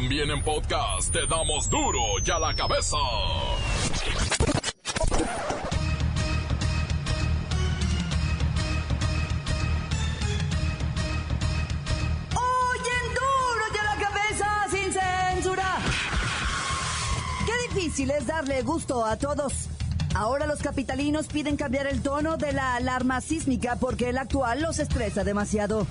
También en podcast te damos duro y a la cabeza. Oyen duro y a la cabeza sin censura. Qué difícil es darle gusto a todos. Ahora los capitalinos piden cambiar el tono de la alarma sísmica porque el actual los estresa demasiado.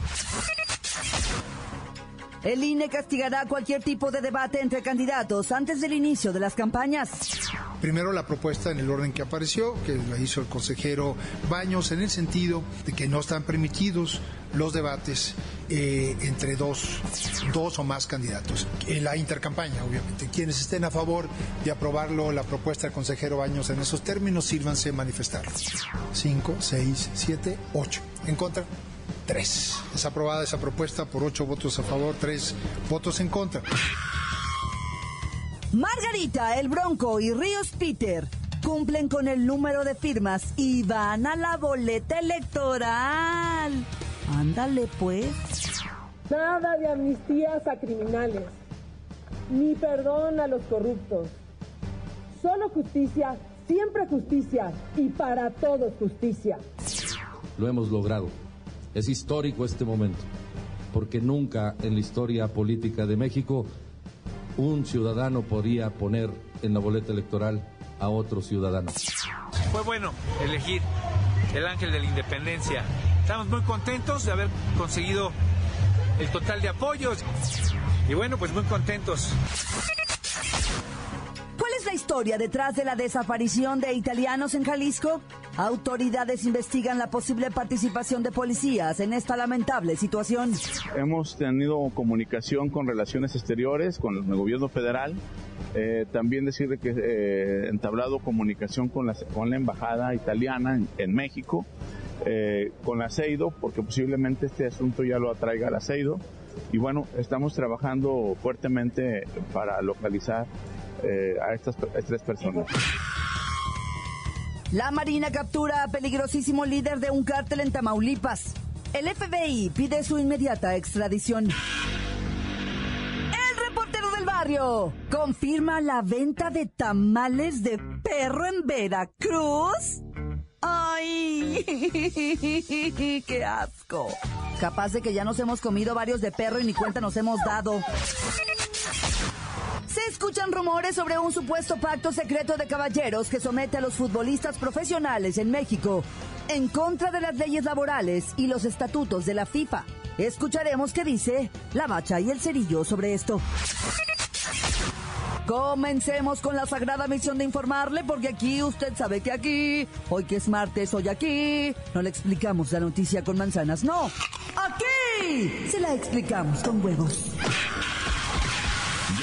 El INE castigará cualquier tipo de debate entre candidatos antes del inicio de las campañas. Primero la propuesta en el orden que apareció, que la hizo el consejero Baños, en el sentido de que no están permitidos los debates eh, entre dos, dos o más candidatos. En la intercampaña, obviamente. Quienes estén a favor de aprobarlo, la propuesta del consejero Baños en esos términos, sírvanse manifestarlo. Cinco, seis, siete, ocho. En contra, tres. Es aprobada esa propuesta por ocho votos a favor, tres votos en contra. Margarita, el Bronco y Ríos Peter cumplen con el número de firmas y van a la boleta electoral. Ándale pues. Nada de amnistías a criminales, ni perdón a los corruptos. Solo justicia, siempre justicia y para todos justicia. Lo hemos logrado. Es histórico este momento, porque nunca en la historia política de México un ciudadano podía poner en la boleta electoral a otro ciudadano. Fue bueno elegir el ángel de la independencia. Estamos muy contentos de haber conseguido el total de apoyos. Y bueno, pues muy contentos. ¿Cuál es la historia detrás de la desaparición de italianos en Jalisco? Autoridades investigan la posible participación de policías en esta lamentable situación. Hemos tenido comunicación con Relaciones Exteriores, con el gobierno federal. Eh, también decirle que eh, entablado comunicación con la, con la embajada italiana en, en México, eh, con la CEIDO, porque posiblemente este asunto ya lo atraiga la CEIDO. Y bueno, estamos trabajando fuertemente para localizar eh, a estas tres personas. La Marina captura a peligrosísimo líder de un cártel en Tamaulipas. El FBI pide su inmediata extradición. El reportero del barrio confirma la venta de tamales de perro en Veracruz. ¡Ay! ¡Qué asco! Capaz de que ya nos hemos comido varios de perro y ni cuenta nos hemos dado. Se escuchan rumores sobre un supuesto pacto secreto de caballeros que somete a los futbolistas profesionales en México en contra de las leyes laborales y los estatutos de la FIFA. Escucharemos qué dice la bacha y el cerillo sobre esto. Comencemos con la sagrada misión de informarle, porque aquí usted sabe que aquí, hoy que es martes, hoy aquí, no le explicamos la noticia con manzanas, no. Aquí se la explicamos con huevos.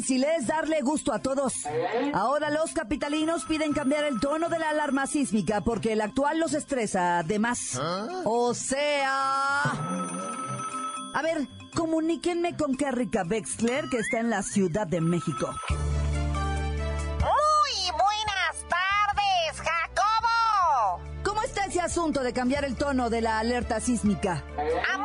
Difícil es darle gusto a todos. Ahora los capitalinos piden cambiar el tono de la alarma sísmica porque el actual los estresa de más. O sea... A ver, comuníquenme con Kerrika Wexler que está en la Ciudad de México. Muy buenas tardes, Jacobo. ¿Cómo está ese asunto de cambiar el tono de la alerta sísmica? A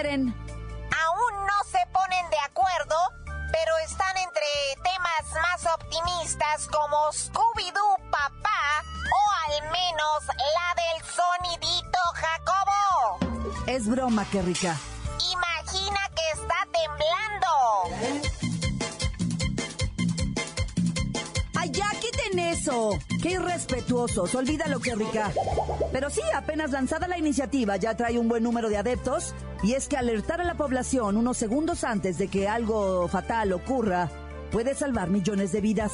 quieren? Aún no se ponen de acuerdo, pero están entre temas más optimistas como Scooby-Doo Papá o al menos la del sonidito Jacobo. Es broma, Kerrika. Imagina que está temblando. Eso? ¡Qué irrespetuosos! Olvídalo, que rica. Pero sí, apenas lanzada la iniciativa ya trae un buen número de adeptos y es que alertar a la población unos segundos antes de que algo fatal ocurra puede salvar millones de vidas.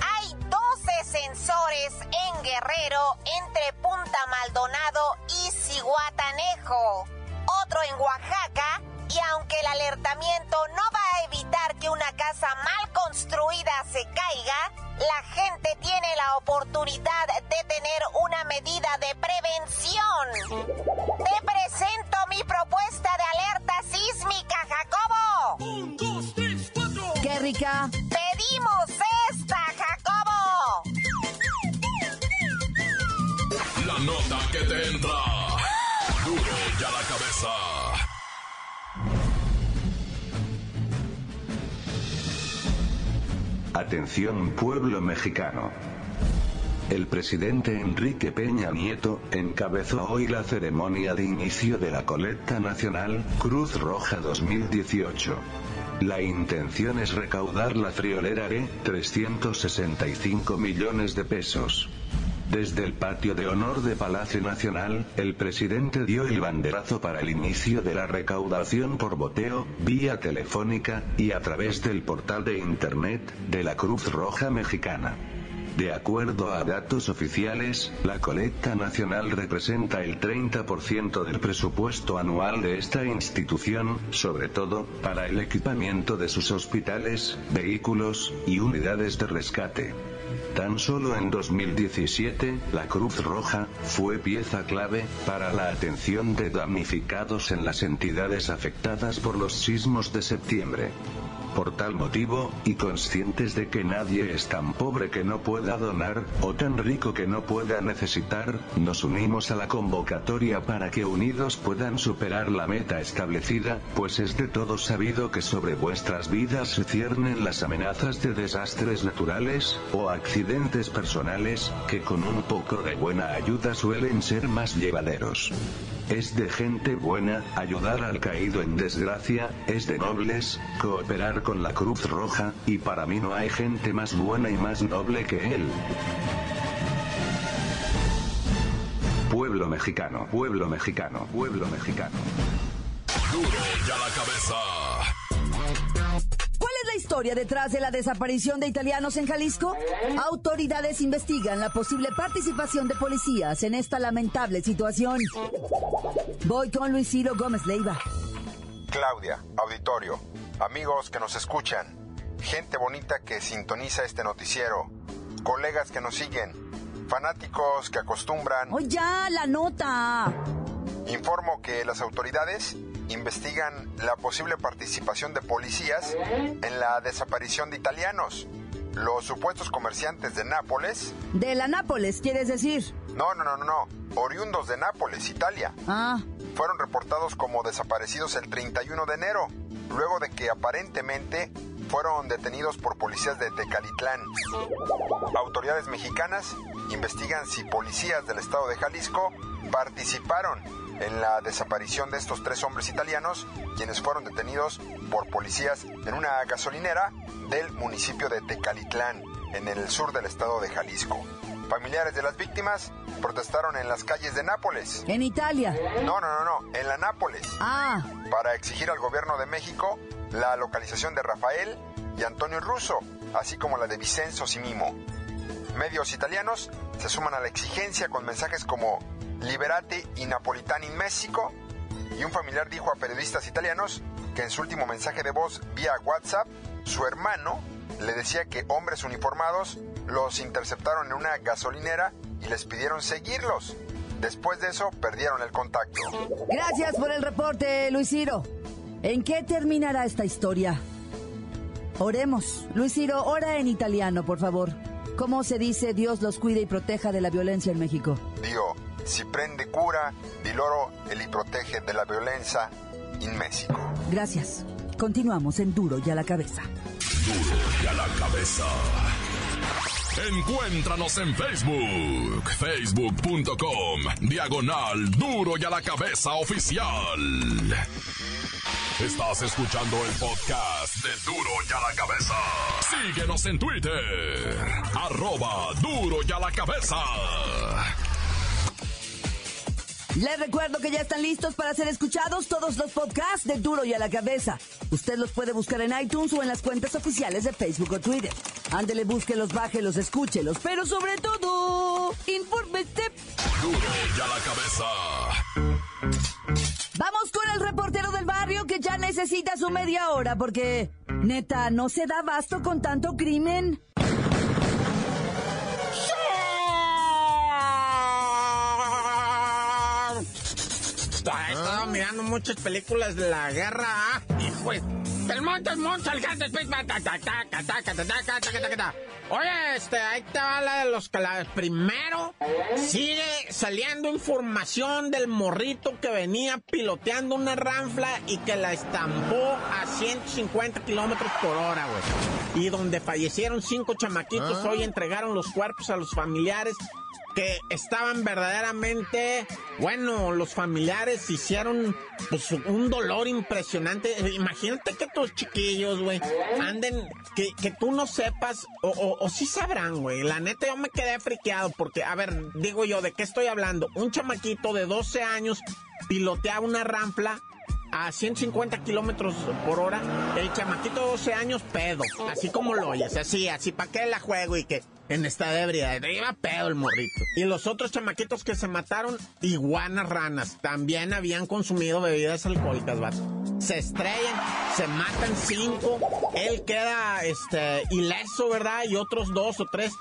Hay 12 sensores en Guerrero entre Punta Maldonado y Cihuatanejo. Otro en Oaxaca y aunque el alertamiento no va a evitar que una casa mal construida se caiga, la gente tiene la oportunidad de tener una medida de prevención. Te presento mi propuesta de alerta sísmica, Jacobo. Un, dos, tres, cuatro. ¡Qué rica! Pedimos esta, Jacobo. La nota que te entra. Duro ya la cabeza. Pueblo mexicano. El presidente Enrique Peña Nieto encabezó hoy la ceremonia de inicio de la colecta nacional Cruz Roja 2018. La intención es recaudar la friolera de 365 millones de pesos. Desde el patio de honor de Palacio Nacional, el presidente dio el banderazo para el inicio de la recaudación por boteo, vía telefónica, y a través del portal de Internet, de la Cruz Roja Mexicana. De acuerdo a datos oficiales, la colecta nacional representa el 30% del presupuesto anual de esta institución, sobre todo, para el equipamiento de sus hospitales, vehículos, y unidades de rescate. Tan solo en 2017, la Cruz Roja fue pieza clave para la atención de damnificados en las entidades afectadas por los sismos de septiembre. Por tal motivo, y conscientes de que nadie es tan pobre que no pueda donar, o tan rico que no pueda necesitar, nos unimos a la convocatoria para que unidos puedan superar la meta establecida, pues es de todo sabido que sobre vuestras vidas se ciernen las amenazas de desastres naturales, o accidentes personales, que con un poco de buena ayuda suelen ser más llevaderos. Es de gente buena ayudar al caído en desgracia, es de nobles cooperar con la Cruz Roja, y para mí no hay gente más buena y más noble que él. Pueblo mexicano, pueblo mexicano, pueblo mexicano. Duro ya la cabeza. ¿Cuál es la historia detrás de la desaparición de italianos en Jalisco? Autoridades investigan la posible participación de policías en esta lamentable situación. Voy con Luis Ciro Gómez Leiva. Claudia, auditorio, amigos que nos escuchan, gente bonita que sintoniza este noticiero, colegas que nos siguen, fanáticos que acostumbran. ¡Oh, ya! ¡La nota! Informo que las autoridades investigan la posible participación de policías en la desaparición de italianos. Los supuestos comerciantes de Nápoles. De la Nápoles, ¿quieres decir? No, no, no, no, no. Oriundos de Nápoles, Italia. Ah, Fueron reportados como desaparecidos el 31 de enero, luego de que aparentemente fueron detenidos por policías de Tecalitlán. Autoridades mexicanas investigan si policías del estado de Jalisco participaron en la desaparición de estos tres hombres italianos, quienes fueron detenidos por policías en una gasolinera del municipio de Tecalitlán, en el sur del estado de Jalisco. Familiares de las víctimas protestaron en las calles de Nápoles. en Italia. No, no, no, no, en la Nápoles Ah, para exigir al gobierno de México la localización de Rafael y Antonio Russo, así como la de Vicenzo Simimo. Medios italianos se suman a la exigencia con mensajes como Liberate i Napolitani in México y un familiar dijo a periodistas italianos que en su último mensaje de voz vía WhatsApp, su hermano le decía que hombres uniformados los interceptaron en una gasolinera y les pidieron seguirlos. Después de eso perdieron el contacto. gracias por el reporte, Luis Ciro. ¿En qué terminará esta historia? Oremos. Luis Ciro, ora en italiano, por favor. ¿Cómo se dice Dios los cuide y proteja de la violencia en México? Dio si prende cura di loro e li protegge della violenza in Messico. Gracias. Continuamos en Duro y a la cabeza. Duro ya la cabeza. Encuéntranos en Facebook, facebook.com, diagonal Duro y a la cabeza oficial. Estás escuchando el podcast de Duro y a la cabeza. Síguenos en Twitter. Arroba duro y a la cabeza. Les recuerdo que ya están listos para ser escuchados todos los podcasts de Duro y a la Cabeza. Usted los puede buscar en iTunes o en las cuentas oficiales de Facebook o Twitter. Ándele, búsquelos, bájelos, escúchelos, pero sobre todo, infórmese. Duro y a la cabeza. Vamos con el reportero del barrio que ya necesita su media hora porque, neta, no se da abasto con tanto crimen. mirando muchas películas de la guerra. Hijo el monte, el monte, el gato, Oye, este, ahí te va la de los calaves. Primero, sigue saliendo información del morrito que venía piloteando una ranfla y que la estampó a 150 kilómetros por hora, güey. Y donde fallecieron cinco chamaquitos, hoy entregaron los cuerpos a los familiares que estaban verdaderamente, bueno, los familiares hicieron pues, un dolor impresionante. Imagínate que tus chiquillos, güey, anden, que, que tú no sepas, o, o, sí sabrán, güey. La neta, yo me quedé friqueado porque, a ver, digo yo, ¿de qué estoy hablando? Un chamaquito de 12 años piloteaba una ranfla a 150 kilómetros por hora, el chamaquito de 12 años pedo, así como lo oyes, así, así, ¿para qué la juego? Y que en esta de iba pedo el morrito. Y los otros chamaquitos que se mataron, iguanas ranas, también habían consumido bebidas alcohólicas, vato. Se estrellan, se matan cinco, él queda, este, ileso, ¿verdad? Y otros dos o tres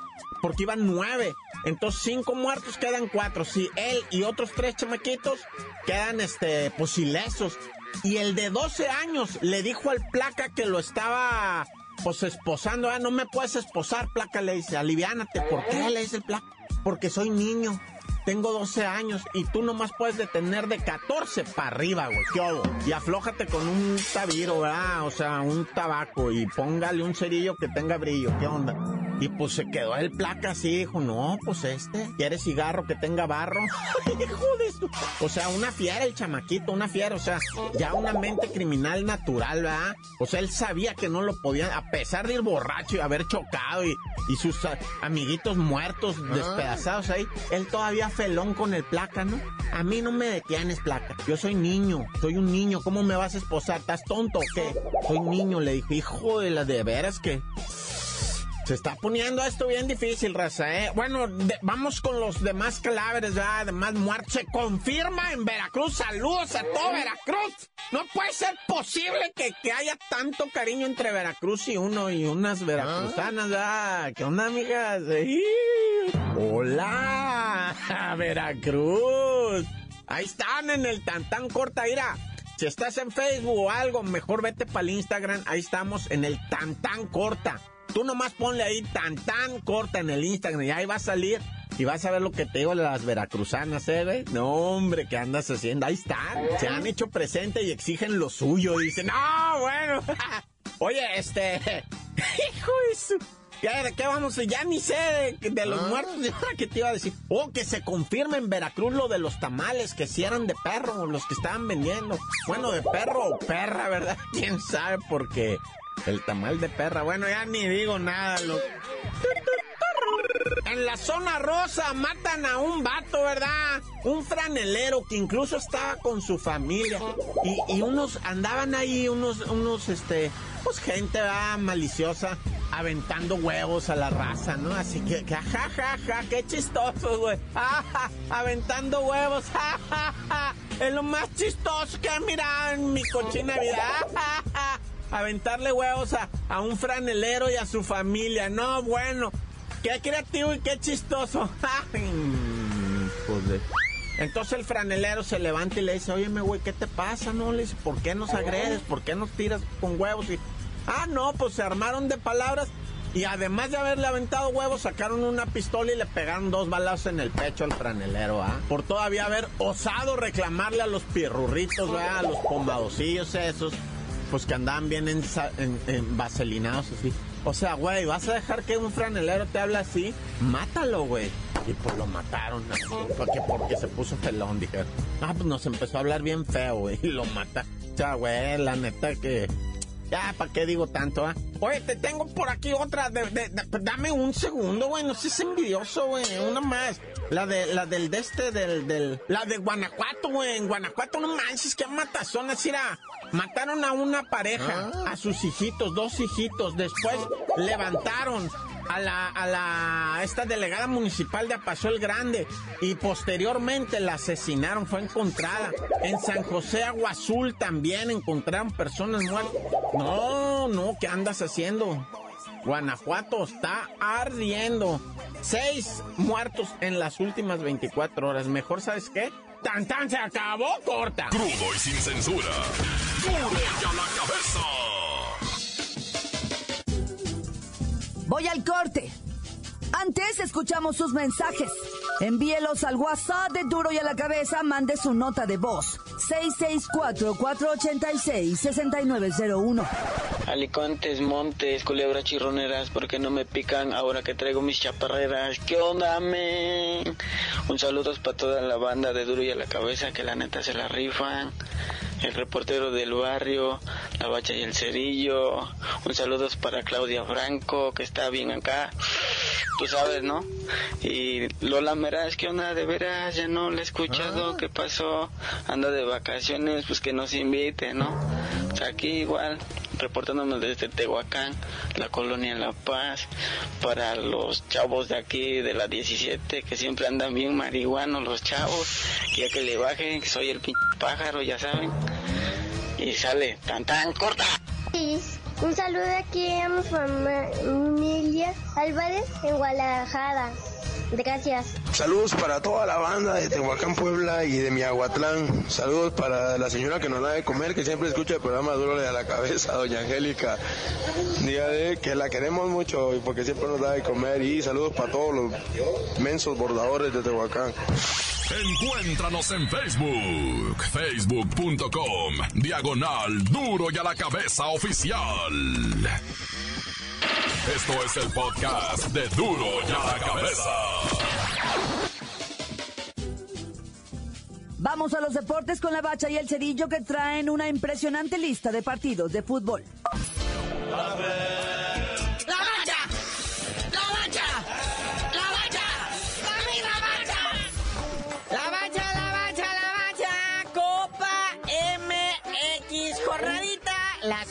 porque iban nueve. Entonces, cinco muertos quedan cuatro. Si él y otros tres chamaquitos quedan, este, pues ilesos. Y el de 12 años le dijo al placa que lo estaba, pues, esposando. Ah, no me puedes esposar, placa, le dice, aliviánate. ¿Por qué? Le dice el placa. Porque soy niño. Tengo 12 años y tú nomás puedes detener de 14 para arriba, güey. ¿Qué hago? Y aflójate con un tabiro, ¿verdad? O sea, un tabaco y póngale un cerillo que tenga brillo. ¿Qué onda? Y pues se quedó el placa así, dijo, no, pues este, ¿quiere cigarro que tenga barro? Hijo de su... O sea, una fiera el chamaquito, una fiera, o sea, ya una mente criminal natural, ¿verdad? O sea, él sabía que no lo podían, a pesar de ir borracho y haber chocado y, y sus ah, amiguitos muertos, despedazados ahí, él todavía felón con el placa, ¿no? A mí no me detienes, placa. Yo soy niño, soy un niño, ¿cómo me vas a esposar? ¿Estás tonto o qué? Soy niño, le dijo, hijo de la de veras que... Se está poniendo esto bien difícil, raza, ¿eh? Bueno, de- vamos con los demás cadáveres, ya, demás muertos. Se confirma en Veracruz. Saludos a todo Veracruz. No puede ser posible que, que haya tanto cariño entre Veracruz y uno y unas veracruzanas, ¿ya? ¿Qué onda, amigas? ¡Ih! Hola, Veracruz. Ahí están en el Tantán Corta, ira. Si estás en Facebook o algo, mejor vete para el Instagram. Ahí estamos en el Tantán Corta. Tú nomás ponle ahí Tantán Corta en el Instagram y ahí va a salir. Y vas a ver lo que te digo de las veracruzanas, ¿eh, güey? No, hombre, ¿qué andas haciendo? Ahí están. Se han hecho presente y exigen lo suyo. Y dicen, no, bueno. Oye, este... Hijo de su... Ya, ¿De qué vamos? Ya ni sé de, de los muertos. ¿Y ahora qué te iba a decir? Oh, que se confirma en Veracruz lo de los tamales, que si eran de perro, los que estaban vendiendo. Bueno, de perro o perra, ¿verdad? ¿Quién sabe? Porque el tamal de perra, bueno, ya ni digo nada. Lo... En la zona rosa matan a un vato, ¿verdad? Un franelero que incluso estaba con su familia. Y, unos andaban ahí, unos, unos, este, pues gente, ¿verdad? Maliciosa, aventando huevos a la raza, ¿no? Así que, que ja, ja, ja, qué chistoso, güey. Aventando huevos, ja, ja. Es lo más chistoso que he mirado en mi cochina vida. Aventarle huevos a, a un franelero y a su familia. No, bueno. Qué creativo y qué chistoso. Pues de- Entonces el franelero se levanta y le dice, oye, güey, ¿qué te pasa? No, le dice, ¿por qué nos agredes? ¿Por qué nos tiras con huevos? Y, ah, no, pues se armaron de palabras y además de haberle aventado huevos, sacaron una pistola y le pegaron dos balazos en el pecho al franelero, ¿ah? Por todavía haber osado reclamarle a los pirrurritos, ¿verdad? A los pomadocillos esos, pues que andaban bien en, en vaselinados así. O sea, güey, ¿vas a dejar que un franelero te hable así? Mátalo, güey. Y pues lo mataron. así, Porque, porque se puso pelón, dijeron. Ah, pues nos empezó a hablar bien feo, güey. Y lo mata. O sea, güey, la neta que... Ya, ¿para qué digo tanto, ah? Oye, te tengo por aquí otra. De, de- de- dame un segundo, güey. No seas envidioso, güey. Una más. La de la del de este, del, del. La de Guanajuato, güey. En Guanajuato, no manches, qué matazones. Mira, mataron a una pareja, a sus hijitos, dos hijitos. Después levantaron a la, a la, esta delegada municipal de Apaso el Grande y posteriormente la asesinaron, fue encontrada. En San José Agua Azul también encontraron personas muertas. No, no, ¿qué andas haciendo? Guanajuato está ardiendo. Seis muertos en las últimas 24 horas. Mejor, ¿sabes qué? ¡Tan, tan! Se acabó, corta. Crudo y sin censura. Duro y la cabeza. Voy al corte. Antes escuchamos sus mensajes. Envíelos al WhatsApp de Duro y a la Cabeza. Mande su nota de voz. 664-486-6901. Alicantes, montes, culebras chirroneras, ¿por qué no me pican ahora que traigo mis chaparreras? ¿Qué onda, men? Un saludo para toda la banda de Duro y a la Cabeza, que la neta se la rifan. El reportero del barrio, la bacha y el cerillo. Un saludo para Claudia Franco, que está bien acá. Tú sabes, ¿no? Y Lola Meraz, ¿qué onda? De veras, ya no la he escuchado. ¿Qué pasó? Anda de vacaciones, pues que nos invite, ¿no? O sea, aquí igual, reportándonos desde Tehuacán, la colonia La Paz, para los chavos de aquí, de la 17, que siempre andan bien marihuanos los chavos, ya que le bajen, que soy el pinche pájaro, ya saben. Y sale, tan tan, corta. Un saludo aquí a mi familia Álvarez en Guadalajara. Gracias. Saludos para toda la banda de Tehuacán, Puebla y de Miahuatlán. Saludos para la señora que nos da de comer, que siempre escucha el programa Duro de la Cabeza, doña Angélica. Dígale que la queremos mucho y porque siempre nos da de comer. Y saludos para todos los mensos bordadores de Tehuacán. Encuéntranos en Facebook, facebook.com, diagonal duro y a la cabeza oficial. Esto es el podcast de duro y a la cabeza. Vamos a los deportes con la bacha y el cerillo que traen una impresionante lista de partidos de fútbol. ¡La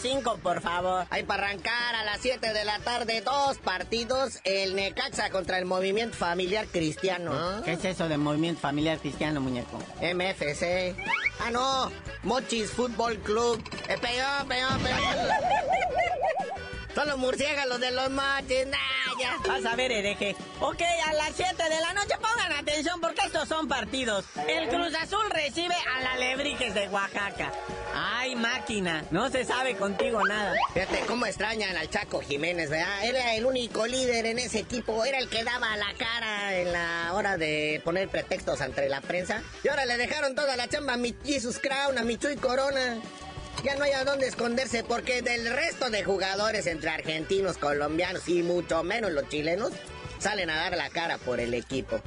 5, por favor. Hay para arrancar a las 7 de la tarde dos partidos. El Necaxa contra el Movimiento Familiar Cristiano. ¿Qué es eso de movimiento familiar cristiano, muñeco? MFC. Ah, no. Mochis Fútbol Club. Eh, peor, peor, peor. Son los murciélagos de los mochis. Nah, Vas a ver, hereje. Ok, a las 7 de la noche pongan atención porque estos son partidos. El Cruz Azul recibe a la Lebrijes de Oaxaca. Ay, máquina, no se sabe contigo nada. Fíjate cómo extrañan al Chaco Jiménez, ¿verdad? Era el único líder en ese equipo, era el que daba la cara en la hora de poner pretextos ante la prensa. Y ahora le dejaron toda la chamba a mi Jesus Crown, a mi Chuy Corona. Ya no hay a dónde esconderse porque del resto de jugadores entre argentinos, colombianos y mucho menos los chilenos salen a dar la cara por el equipo.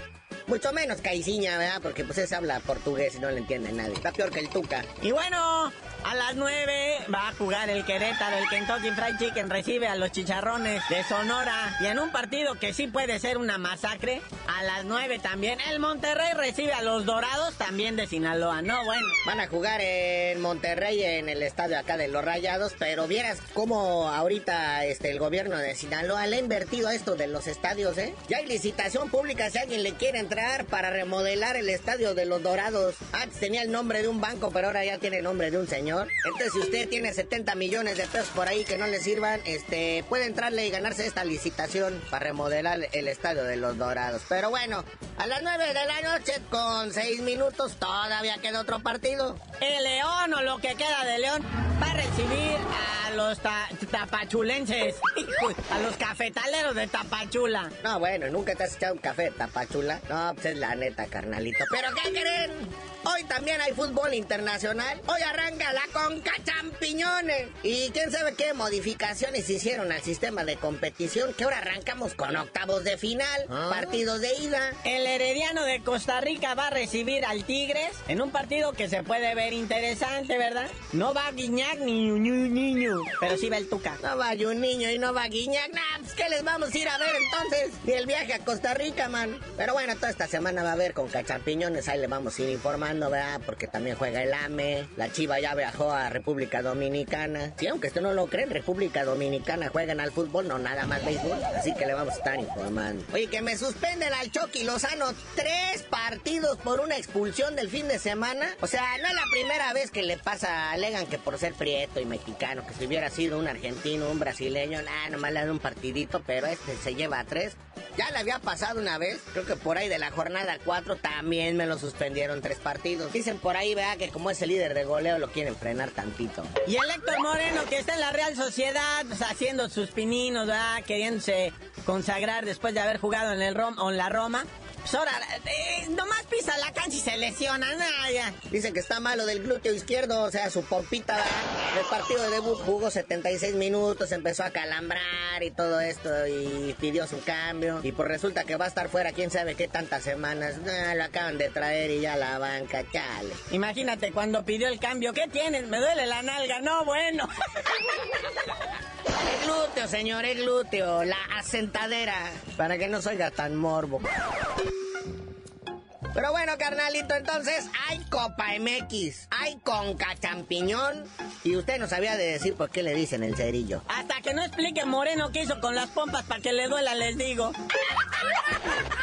Mucho menos Caiciña, ¿verdad? Porque pues ese habla portugués y no le entiende nadie. Está peor que el Tuca. Y bueno, a las 9 va a jugar el Querétaro, el Kentucky Fried Chicken recibe a los chicharrones de Sonora. Y en un partido que sí puede ser una masacre, a las 9 también el Monterrey recibe a los Dorados también de Sinaloa. No, bueno. Van a jugar en Monterrey en el estadio acá de los Rayados, pero vieras cómo ahorita este el gobierno de Sinaloa le ha invertido esto de los estadios, ¿eh? Ya hay licitación pública si alguien le quiere entrar para remodelar el estadio de los Dorados. Antes tenía el nombre de un banco, pero ahora ya tiene el nombre de un señor. Entonces, si usted tiene 70 millones de pesos por ahí que no le sirvan, este puede entrarle y ganarse esta licitación para remodelar el estadio de los Dorados. Pero bueno, a las 9 de la noche con 6 minutos todavía queda otro partido. El León o lo que queda de León va a recibir a los ta- tapachulenses, a los cafetaleros de Tapachula. No, bueno, nunca te has echado un café de tapachula. No, pues es la neta, carnalito. ¿Pero qué creen? Hoy también hay fútbol internacional. Hoy arranca la Conca Champiñones. Y quién sabe qué modificaciones hicieron al sistema de competición. Que ahora arrancamos con octavos de final, partidos de ida. El el Herediano de Costa Rica va a recibir al Tigres en un partido que se puede ver interesante, ¿verdad? No va Guiñac ni un niño, pero sí va el Tuca. No va un niño y no va Guiñac. Nah, pues ¿qué les vamos a ir a ver entonces? Ni el viaje a Costa Rica, man. Pero bueno, toda esta semana va a haber con cachampiñones, ahí le vamos a ir informando, ¿verdad? Porque también juega el AME, la Chiva ya viajó a República Dominicana. Sí, aunque usted no lo cree, en República Dominicana juegan al fútbol, no nada más béisbol. Así que le vamos a estar informando. Oye, que me suspenden al Chucky Lozano tres partidos por una expulsión del fin de semana. O sea, no es la primera vez que le pasa, alegan que por ser prieto y mexicano, que si hubiera sido un argentino, un brasileño, nada, nomás le dan un partidito, pero este se lleva a tres. Ya le había pasado una vez, creo que por ahí de la jornada 4 también me lo suspendieron tres partidos. Dicen por ahí, vea, que como es el líder de goleo lo quieren frenar tantito. Y el Héctor Moreno, que está en la Real Sociedad, pues, haciendo sus pininos, ¿verdad? Queriéndose consagrar después de haber jugado en el Rom, en la Roma. Pues ahora, eh, nomás pisa la cancha y se lesiona. Nah, ya. Dicen que está malo del glúteo izquierdo, o sea, su pompita. ¿verdad? El partido de debut jugó 76 minutos, empezó a calambrar y todo esto y pidió su cambio. Y pues resulta que va a estar fuera quién sabe qué tantas semanas. Nah, lo acaban de traer y ya la banca, chale. Imagínate cuando pidió el cambio, ¿qué tienes? Me duele la nalga, no, bueno. El glúteo, señor, el glúteo, la asentadera, para que no se oiga tan morbo. Pero bueno, carnalito, entonces hay Copa MX, hay Conca Champiñón y usted no sabía de decir por qué le dicen el cerillo. Hasta que no explique Moreno qué hizo con las pompas para que le duela, les digo.